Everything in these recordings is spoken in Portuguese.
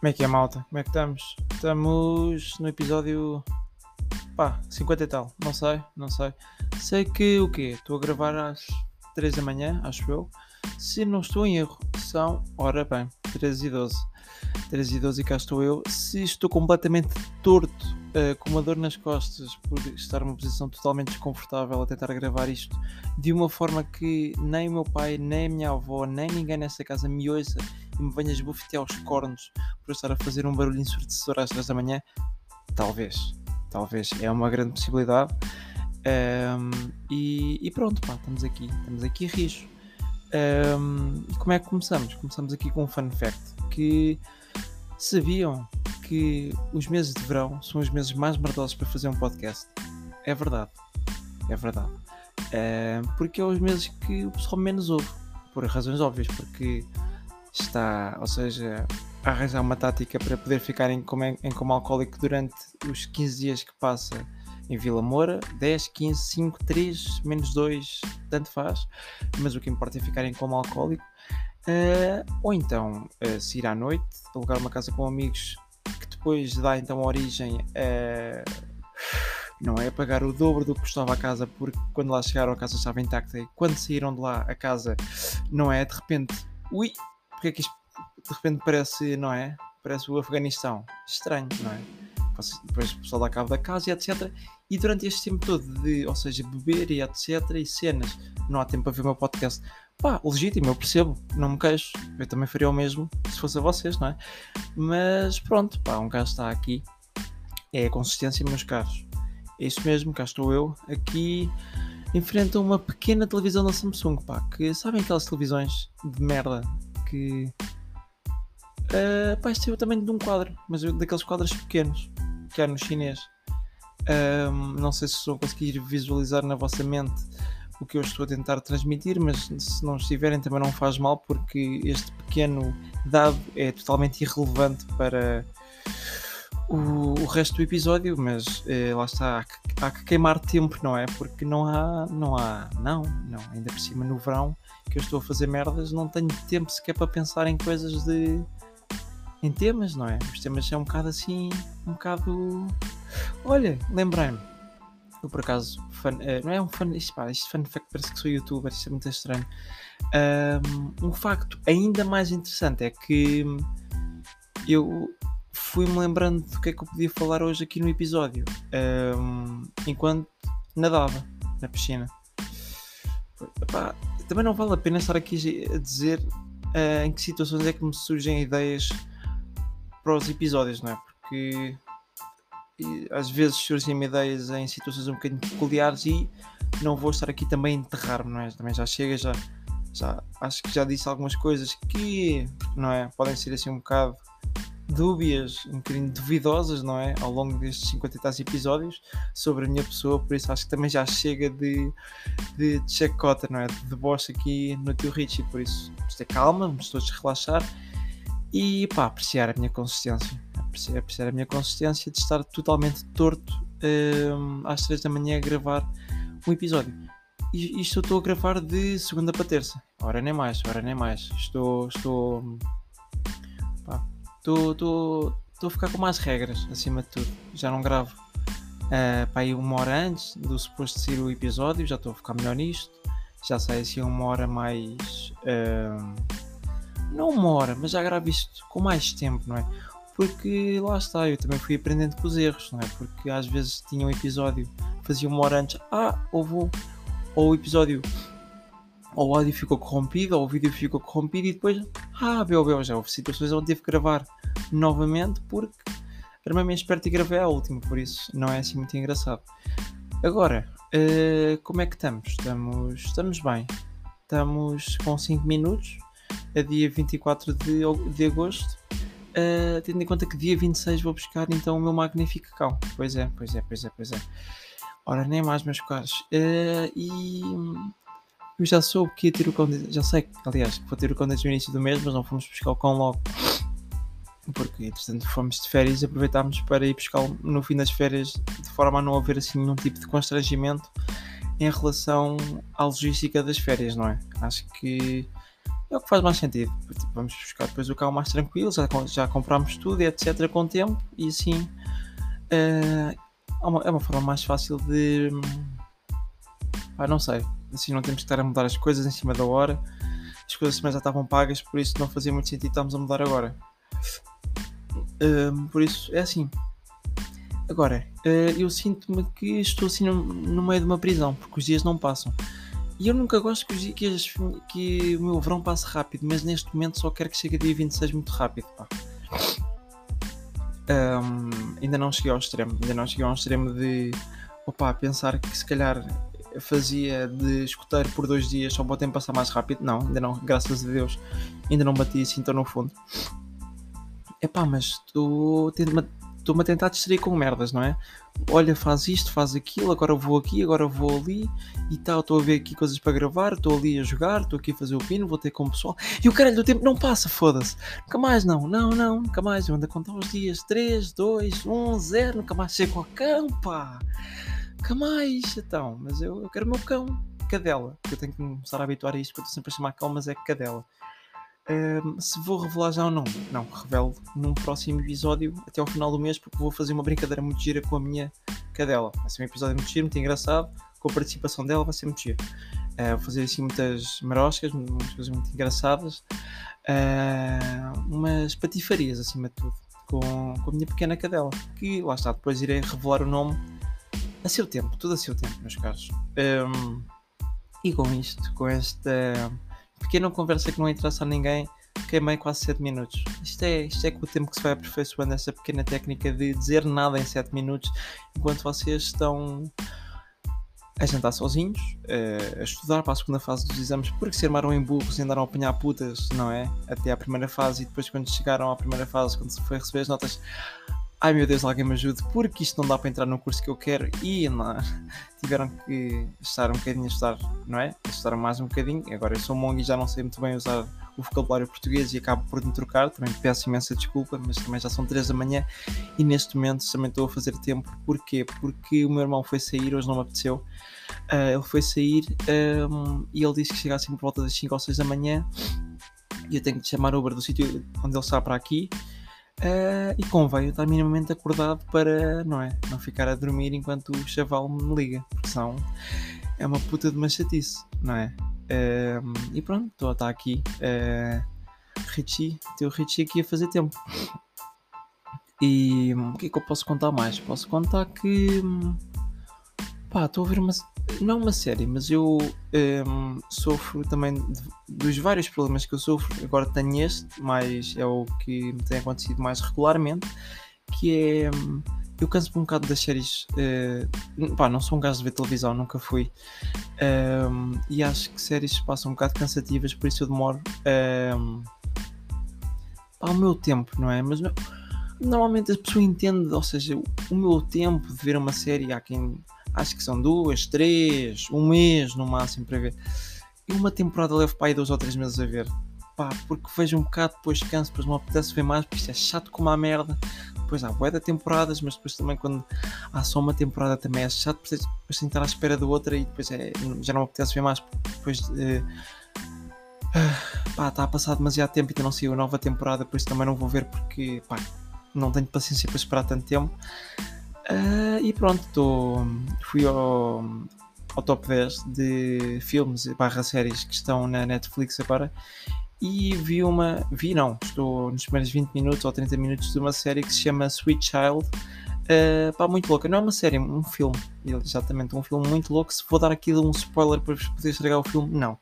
Como é que é, malta? Como é que estamos? Estamos no episódio. pá, 50 e tal. Não sei, não sei. Sei que o quê? Estou a gravar às 3 da manhã, acho eu. Se não estou em erro, são, ora bem, 13 e 12. 13 e 12 e cá estou eu. Se estou completamente torto, uh, com uma dor nas costas, por estar numa posição totalmente desconfortável a tentar gravar isto de uma forma que nem o meu pai, nem a minha avó, nem ninguém nesta casa me ouça e me venha esbofetear os cornos por estar a fazer um barulho ensurdecedor às 3 da manhã, talvez, talvez, é uma grande possibilidade. Um, e, e, pronto, pá, estamos aqui, estamos aqui a. Um, como é que começamos? Começamos aqui com um fun fact que sabiam que os meses de verão são os meses mais merdosos para fazer um podcast. É verdade, é verdade. Uh, porque é os meses que o pessoal menos ouve, por razões óbvias, porque está, ou seja, a arranjar uma tática para poder ficar em coma, em coma alcoólico durante os 15 dias que passa em Vila Moura, 10, 15, 5, 3, menos 2, tanto faz, mas o que importa é ficar em coma alcoólico. Uh, ou então uh, se ir à noite, alugar uma casa com amigos depois dá então origem a. Não é pagar o dobro do que custava a casa porque quando lá chegaram a casa estava intacta e quando saíram de lá a casa não é de repente, ui, porque é que isto de repente parece, não é? Parece o Afeganistão. Estranho, não é? Depois o pessoal dá cabo da casa e etc. E durante este tempo todo de, ou seja, beber e etc. e cenas, não há tempo para ver o meu podcast. Pá, legítimo, eu percebo, não me queixo. Eu também faria o mesmo se fosse a vocês, não é? Mas pronto, pá, um gajo está aqui. É a consistência, meus caros. É isso mesmo, cá estou eu, aqui enfrento uma pequena televisão da Samsung, pá, que sabem aquelas televisões de merda que. Uh, pá, isto é o tamanho de um quadro, mas daqueles quadros pequenos há no chinês. Um, não sei se estou a conseguir visualizar na vossa mente o que eu estou a tentar transmitir, mas se não estiverem também não faz mal, porque este pequeno dado é totalmente irrelevante para o, o resto do episódio, mas eh, lá está, há que, há que, queimar tempo, não é? Porque não há, não há, não, não, ainda por cima no verão que eu estou a fazer merdas, não tenho tempo sequer para pensar em coisas de. Em temas, não é? Os temas são um bocado assim, um bocado. Olha, lembrei-me. Eu por acaso, fun, uh, não é um fun, isto, pá, isto fun fact parece que sou youtuber, isto é muito estranho. Um, um facto ainda mais interessante é que eu fui-me lembrando do que é que eu podia falar hoje aqui no episódio, um, enquanto nadava na piscina. Epá, também não vale a pena estar aqui a dizer uh, em que situações é que me surgem ideias para os episódios, não é? Porque às vezes surgem ideias em situações um bocadinho peculiares e não vou estar aqui também a enterrar, não é? Também já chega, já, já acho que já disse algumas coisas que, não é? Podem ser assim um bocado dúbias, um bocadinho duvidosas, não é? Ao longo destes 50 e tais episódios sobre a minha pessoa, por isso acho que também já chega de, de, de não é? De deboche aqui no teu Richie, por isso vamos ter calma, vamos todos relaxar e pá, apreciar a minha consistência. Apreciar, apreciar a minha consistência de estar totalmente torto um, às 3 da manhã a gravar um episódio. Isto eu estou a gravar de segunda para terça. Ora nem mais, ora nem mais. Estou. estou estou a ficar com mais regras acima de tudo. Já não gravo uh, para aí uma hora antes do suposto sair o episódio, já estou a ficar melhor nisto. Já sai assim uma hora mais. Uh, não uma hora, mas já gravo isto com mais tempo, não é? Porque lá está, eu também fui aprendendo com os erros, não é? Porque às vezes tinha um episódio, fazia uma hora antes, ah, houve ou o episódio ou o áudio ficou corrompido, ou o vídeo ficou corrompido e depois, ah, bel, bel, já houve situações onde tive que gravar novamente porque era mesmo esperto e gravei a última, por isso não é assim muito engraçado. Agora, uh, como é que estamos? Estamos, estamos bem. Estamos com 5 minutos, a dia 24 de, de agosto. Uh, tendo em conta que dia 26 vou buscar então o meu magnífico cão. Pois é, pois é, pois é, pois é. Ora, nem mais, meus caros. Uh, e eu já soube que ia ter o cão, já sei, aliás, que vou ter o cão desde o início do mês, mas não fomos buscar o cão logo porque entretanto fomos de férias e aproveitámos para ir buscá-lo no fim das férias de forma a não haver assim nenhum tipo de constrangimento em relação à logística das férias, não é? Acho que é o que faz mais sentido. Tipo, vamos buscar depois o carro mais tranquilo, já, já compramos tudo, etc. com o tempo e assim uh, é, uma, é uma forma mais fácil de. Ah, não sei. Assim não temos que estar a mudar as coisas em cima da hora. As coisas também já estavam pagas, por isso não fazia muito sentido estarmos a mudar agora. Uh, por isso é assim. Agora, uh, eu sinto-me que estou assim no, no meio de uma prisão, porque os dias não passam. E eu nunca gosto que, que, as, que, o meu verão passe rápido, mas neste momento só quero que chegue dia 26 muito rápido. Um, ainda não cheguei ao extremo, ainda não cheguei ao extremo de opa, pensar que se calhar fazia de escuteiro por dois dias só para o tempo passar mais rápido. Não, ainda não, graças a Deus, ainda não bati assim tão no fundo. Epá, mas tu estou-me a tentar distrair com merdas, não é? Olha, faz isto, faz aquilo, agora vou aqui, agora vou ali e tal, estou a ver aqui coisas para gravar, estou ali a jogar, estou aqui a fazer o pino, vou ter com o pessoal. E o caralho do tempo não passa, foda-se. Nunca mais não, não, não, nunca mais. Eu ando a contar os dias 3, 2, 1, 0, nunca mais chego ao cão, pá. Nunca mais, então. Mas eu, eu quero o meu cão, cadela. Eu tenho que começar a habituar a isto, porque eu estou sempre a chamar cão, mas é cadela se vou revelar já ou não, não, revelo num próximo episódio até ao final do mês, porque vou fazer uma brincadeira muito gira com a minha cadela. Vai ser um episódio muito giro, muito engraçado, com a participação dela, vai ser muito giro. Uh, vou fazer assim muitas maroscas, umas coisas muito engraçadas, uh, umas patifarias acima de tudo, com, com a minha pequena cadela, que lá está, depois irei revelar o nome a seu tempo, tudo a seu tempo, meus caros. Um, e com isto, com esta pequena conversa que não interessa a ninguém, queimei quase 7 minutos. Isto é, isto é com o tempo que se vai aperfeiçoando essa pequena técnica de dizer nada em 7 minutos, enquanto vocês estão a jantar sozinhos, a estudar para a segunda fase dos exames, porque se armaram em burros e andaram a apanhar putas, não é? Até à primeira fase, e depois quando chegaram à primeira fase, quando se foi receber as notas, ai meu Deus, alguém me ajude, porque isto não dá para entrar no curso que eu quero e não, tiveram que estar um bocadinho a estudar, não é? A estudar mais um bocadinho. Agora eu sou mongo e já não sei muito bem usar o vocabulário português e acabo por me trocar. Também peço imensa desculpa, mas também já são 3 da manhã e neste momento também estou a fazer tempo. Porquê? Porque o meu irmão foi sair, hoje não me apeteceu. Uh, ele foi sair um, e ele disse que chegasse por volta das 5 ou 6 da manhã e eu tenho que chamar o Uber do sítio onde ele está para aqui Uh, e convém estar minimamente acordado para não é não ficar a dormir enquanto o chaval me liga, porque senão é uma puta de uma chatice, não é? Uh, e pronto, estou a estar aqui, uh, Richie, teu Richie aqui a fazer tempo. E o que é que eu posso contar mais? Posso contar que pá, estou a ver uma não uma série, mas eu um, sofro também de, dos vários problemas que eu sofro. Agora tenho este, mas é o que me tem acontecido mais regularmente, que é eu canso-me um bocado das séries. Uh, pá, não sou um gajo de ver televisão, nunca fui. Um, e acho que séries passam um bocado cansativas, por isso eu demoro um, ehm, pá, o meu tempo, não é? Mas normalmente a pessoa entende, ou seja, o meu tempo de ver uma série, há quem acho que são duas, três, um mês no máximo para ver. E uma temporada levo para aí dois ou três meses a ver. Pá, porque vejo um bocado, depois canso, depois não apetece ver mais, porque isto é chato como a merda. Depois há bué de temporadas, mas depois também quando há só uma temporada também é chato, depois, depois tentar à espera da outra e depois é, já não apetece ver mais, depois uh, pá, está a passar demasiado tempo e ainda não saiu a nova temporada, por isso também não vou ver porque pá, não tenho paciência para esperar tanto tempo. Uh, e pronto, tô, fui ao, ao top 10 de filmes barra séries que estão na Netflix agora e vi uma. Vi não, estou nos primeiros 20 minutos ou 30 minutos de uma série que se chama Sweet Child. Uh, pá, muito louca, não é uma série, um filme, exatamente, um filme muito louco. Se vou dar aqui um spoiler para vos poder estragar o filme, não,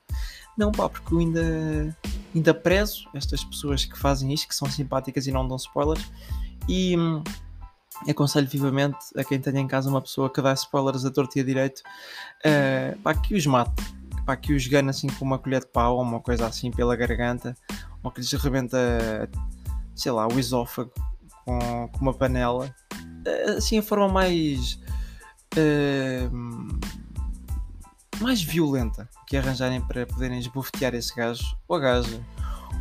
não, pá, porque eu ainda, ainda prezo estas pessoas que fazem isto, que são simpáticas e não dão spoilers, e hum, aconselho vivamente a quem tenha em casa uma pessoa que dá spoilers a torto e a direito uh, para que os mate, para que os gane assim com uma colher de pau ou uma coisa assim pela garganta, ou que lhes arrebenta, sei lá, o esófago com, com uma panela. Uh, assim, a forma mais. Uh, mais violenta que arranjarem para poderem esbofetear esse gajo ou a gaja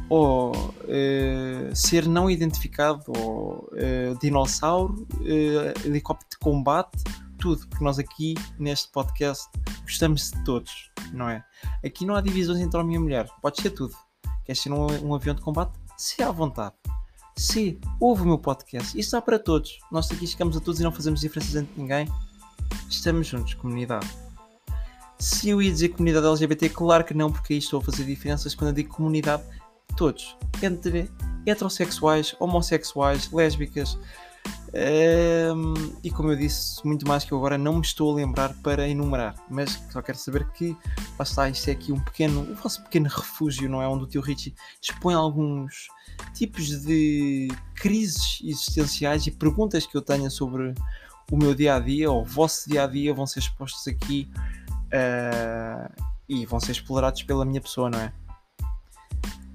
ou uh, ser não identificado, ou uh, dinossauro, uh, helicóptero de combate, tudo, porque nós aqui neste podcast gostamos de todos, não é? Aqui não há divisões entre homem e mulher, pode ser tudo. Queres ser um, um avião de combate? Se à vontade. Se ouve o meu podcast, isto dá para todos. Nós aqui chegamos a todos e não fazemos diferenças entre ninguém. Estamos juntos, comunidade. Se eu ia dizer comunidade LGBT, claro que não, porque aí estou a fazer diferenças quando eu digo comunidade, todos. Entre heterossexuais, homossexuais, lésbicas, um, e como eu disse, muito mais que eu agora não me estou a lembrar para enumerar, mas só quero saber que lá está, isto é aqui um pequeno, o vosso pequeno refúgio, não é? Onde o tio Richie expõe alguns tipos de crises existenciais e perguntas que eu tenha sobre o meu dia a dia ou o vosso dia a dia vão ser expostos aqui uh, e vão ser explorados pela minha pessoa, não é?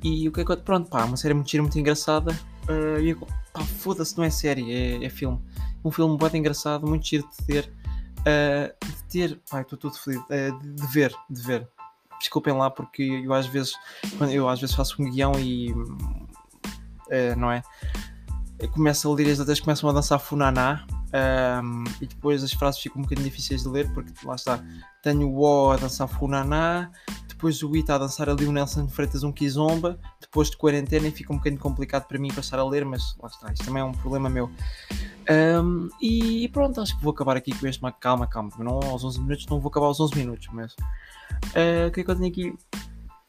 E o que é que eu. Pronto, pá, uma série muito gira, muito engraçada. Uh, e pá, foda-se, não é série, é, é filme. Um filme muito engraçado, muito giro de ter. Uh, de ter. Pá, estou tudo feliz. Uh, de, de, ver, de ver. Desculpem lá, porque eu às vezes. Eu às vezes faço um guião e. Não é? Começo a ler as letras, começam a dançar funaná. Um, e depois as frases ficam um bocadinho difíceis de ler porque lá está, tenho o O a dançar funaná, depois o I está a dançar ali o Nelson Freitas um Kizomba, depois de quarentena e fica um bocadinho complicado para mim passar a ler, mas lá está, isto também é um problema meu. Um, e pronto, acho que vou acabar aqui com este, calma, calma, não aos 11 minutos, não vou acabar aos 11 minutos, mas uh, o que é que eu tenho aqui?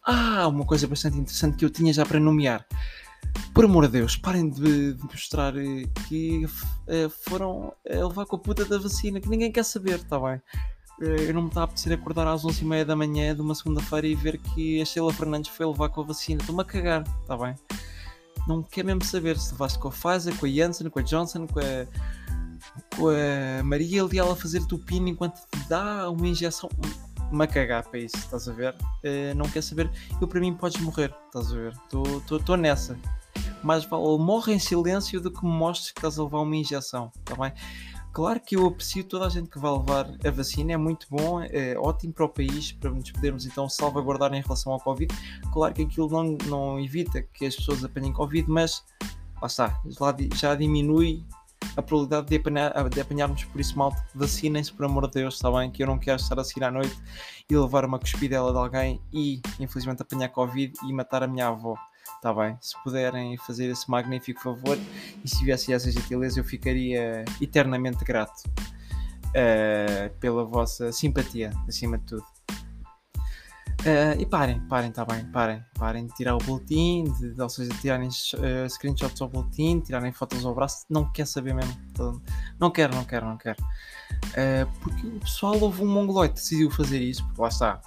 Ah, uma coisa bastante interessante que eu tinha já para nomear. Por amor de Deus, parem de, de mostrar que uh, foram a levar com a puta da vacina, que ninguém quer saber, está bem? Eh, eu não me está a apetecer acordar às 11h30 da manhã de uma segunda-feira e ver que a Sheila Fernandes foi levar com a vacina. Estou-me a cagar, está bem? Não quer mesmo saber se levaste com a Pfizer, com a Janssen, com a Johnson, com a, com a Maria Leal a fazer tupino enquanto te dá uma injeção. Me a cagar para isso, estás a ver? Uh, não quer saber. Eu, para mim, podes morrer, estás a ver? Estou nessa. Mais vale morre em silêncio do que me mostres que estás a levar uma injeção, está bem? Claro que eu aprecio toda a gente que vai levar a vacina, é muito bom, é ótimo para o país, para nos podermos então salvaguardar em relação ao Covid. Claro que aquilo não, não evita que as pessoas apanhem Covid, mas lá está, já diminui a probabilidade de, apanhar, de apanharmos por isso mal. Vacinem-se, por amor de Deus, está bem? Que eu não quero estar a sair à noite e levar uma cuspidela de alguém e infelizmente apanhar Covid e matar a minha avó. Está bem? Se puderem fazer esse magnífico favor e se tivesse essa gentileza, eu ficaria eternamente grato uh, pela vossa simpatia, acima de tudo. Uh, e parem, parem, está bem, parem, parem de tirar o boletim, de, de, ou seja, tirarem uh, screenshots ao boletim, tirarem fotos ao braço, não quer saber mesmo. Então, não quero, não quero, não quero. Uh, porque o pessoal houve um mongoloide decidiu fazer isso, porque lá está,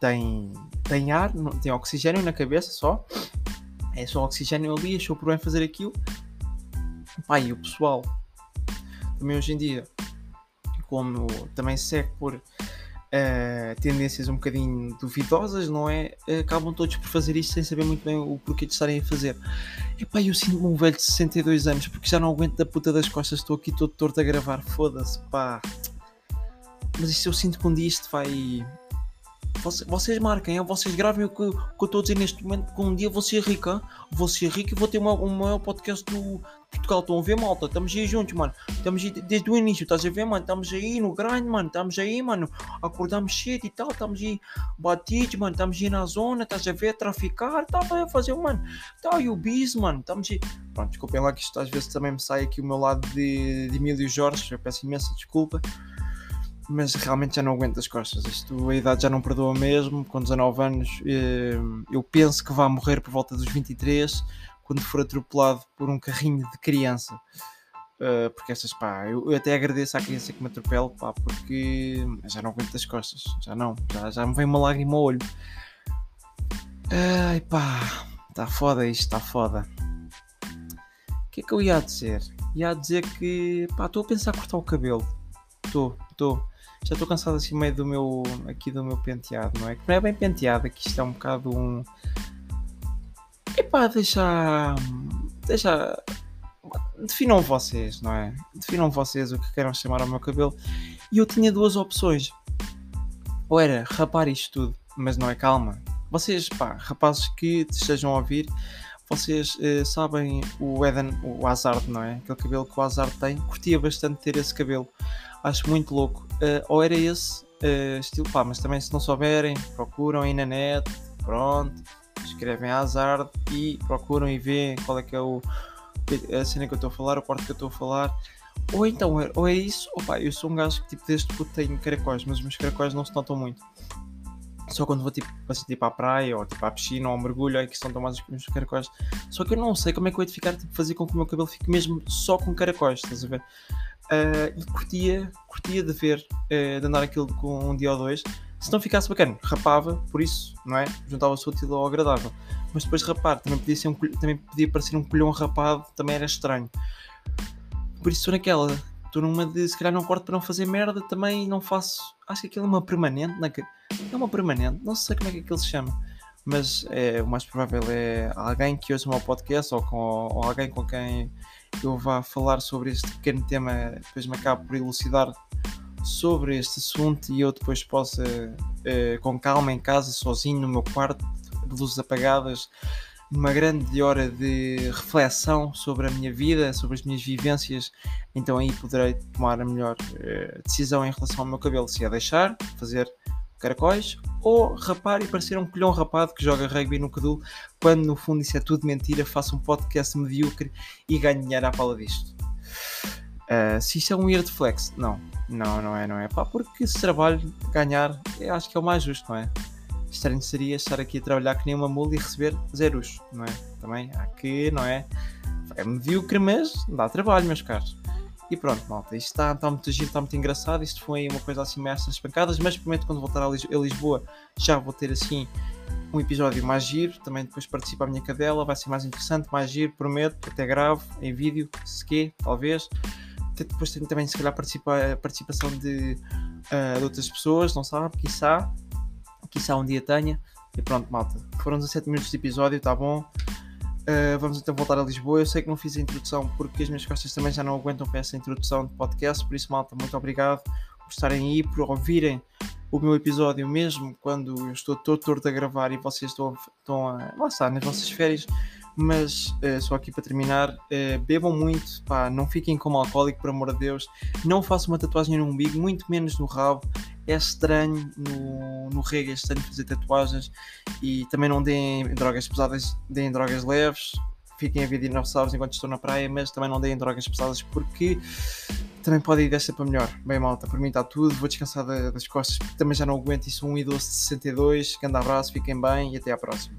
tem, tem ar, tem oxigênio na cabeça só, é só oxigênio ali, achou por bem fazer aquilo. Pá, e o pessoal também hoje em dia, como também segue por uh, tendências um bocadinho duvidosas, não é? Acabam todos por fazer isto sem saber muito bem o porquê de estarem a fazer. E pá, eu sinto-me um velho de 62 anos porque já não aguento da puta das costas, estou aqui todo torto a gravar, foda-se, pá. Mas isto eu sinto que um dia isto vai vocês, vocês marquem, vocês gravem o que, o que eu estou a dizer neste momento, porque um dia vou ser rica, vou ser rico e vou ter uma, um maior podcast do Portugal. Estão a ver, malta? Estamos aí juntos, mano. Estamos aí desde o início, estás a ver, mano? Estamos aí no grande, mano. Estamos aí, mano. Acordamos cedo e tal. Estamos aí batidos, mano. Estamos aí na zona, estás a ver, traficar. Estava a fazer, mano. Tá aí o bis, mano. Estamos aí. Pronto, desculpem lá que isto às vezes também me sai aqui o meu lado de, de Emílio Jorge. Eu peço imensa desculpa mas realmente já não aguento as costas. Isto, a idade já não perdoa mesmo. Com 19 anos, eh, eu penso que vai morrer por volta dos 23, quando for atropelado por um carrinho de criança. Uh, porque essas, pá, eu, eu, até agradeço à criança que me atropela, pá, porque já não aguento as costas, já não, já, já me vem uma lágrima ao olho. Ai pá, está foda isto, está foda. O que é que eu ia dizer? Ia dizer que, pá, estou a pensar cortar o cabelo. Estou, estou já estou cansado assim meio do meu aqui do meu penteado, não é? Que não é bem penteado, aqui isto é um bocado um. Epá, deixa. Deixa. Definam vocês, não é? Definam vocês o que queiram chamar ao meu cabelo. E eu tinha duas opções. Ou era rapar isto tudo, mas não é calma. Vocês, pá, rapazes que estejam a ouvir, vocês uh, sabem o Eden, o Hazard, não é? Aquele cabelo que o Hazard tem. Curtia bastante ter esse cabelo. Acho muito louco. Uh, ou era esse uh, estilo, pá, mas também se não souberem, procuram aí na net, pronto. escrevem Hazard e procuram e veem qual é que é o, a cena que eu estou a falar, o porto que eu estou a falar. Ou então, ou é isso, opa, eu sou um gajo que tipo desde que tenho caracóis, mas os meus caracóis não se notam muito. Só quando vou tipo, assim, tipo à praia ou tipo à piscina ou ao mergulho é que estão mais os meus caracóis. Só que eu não sei como é que eu de ficar, tipo, fazer com que o meu cabelo fique mesmo só com caracóis, estás a ver? Uh, e curtia, curtia de ver, uh, de andar aquilo com um dia ou dois. Se não ficasse bacana, rapava, por isso, não é? Juntava-se útil ao agradável. Mas depois rapar, também podia, ser um, também podia parecer um colhão rapado, também era estranho. Por isso estou naquela, estou numa de se calhar não corto para não fazer merda, também não faço. Acho que aquilo é uma permanente, não é? é uma permanente, não sei como é que aquilo se chama, mas é, o mais provável é alguém que ouça o meu podcast ou, com, ou alguém com quem eu vá falar sobre este pequeno tema, depois me acabo por elucidar sobre este assunto e eu depois possa, eh, com calma em casa, sozinho no meu quarto, de luzes apagadas, numa grande hora de reflexão sobre a minha vida, sobre as minhas vivências, então aí poderei tomar a melhor uh, decisão em relação ao meu cabelo, se é deixar, fazer caracóis ou rapar e parecer um colhão rapado que joga rugby no Cadul, quando no fundo isso é tudo mentira, faça um podcast medíocre e ganhe dinheiro à pala disto. Uh, se isso é um weird flex, não, não, não é, não é, pá, porque se trabalho ganhar, acho que é o mais justo, não é? estranho seria estar aqui a trabalhar que nem uma mula e receber zeros, não é? Também há que, não é? É medíocre, mas dá trabalho, meus caros. E pronto, malta, isto está, está muito giro, está muito engraçado. Isto foi uma coisa assim meio essas pancadas, mas prometo quando voltar a Lisboa já vou ter assim um episódio mais giro. Também depois participa a minha cadela, vai ser mais interessante, mais giro, prometo. Até gravo em vídeo, se quer, talvez. Depois tenho também, se calhar, participa, participação de, uh, de outras pessoas, não sabe, quiçá quiçá um dia tenha. E pronto, malta. Foram 17 minutos de episódio, tá bom? Uh, vamos então voltar a Lisboa. Eu sei que não fiz a introdução porque as minhas costas também já não aguentam para essa introdução de podcast. Por isso, malta, muito obrigado por estarem aí, por ouvirem o meu episódio mesmo quando eu estou todo torto a gravar e vocês estão, estão a. lá está, nas vossas férias. Mas uh, só aqui para terminar, uh, bebam muito, pá, não fiquem como alcoólico, por amor de Deus. Não façam uma tatuagem no umbigo, muito menos no rabo é estranho no, no reggae, é estranho fazer tatuagens e também não deem drogas pesadas, deem drogas leves, fiquem a ver dinossauros enquanto estou na praia, mas também não deem drogas pesadas porque também pode ir desta para melhor. Bem, malta, por mim está tudo, vou descansar das costas porque também já não aguento isso. Um idoso de 62, grande abraço, fiquem bem e até à próxima.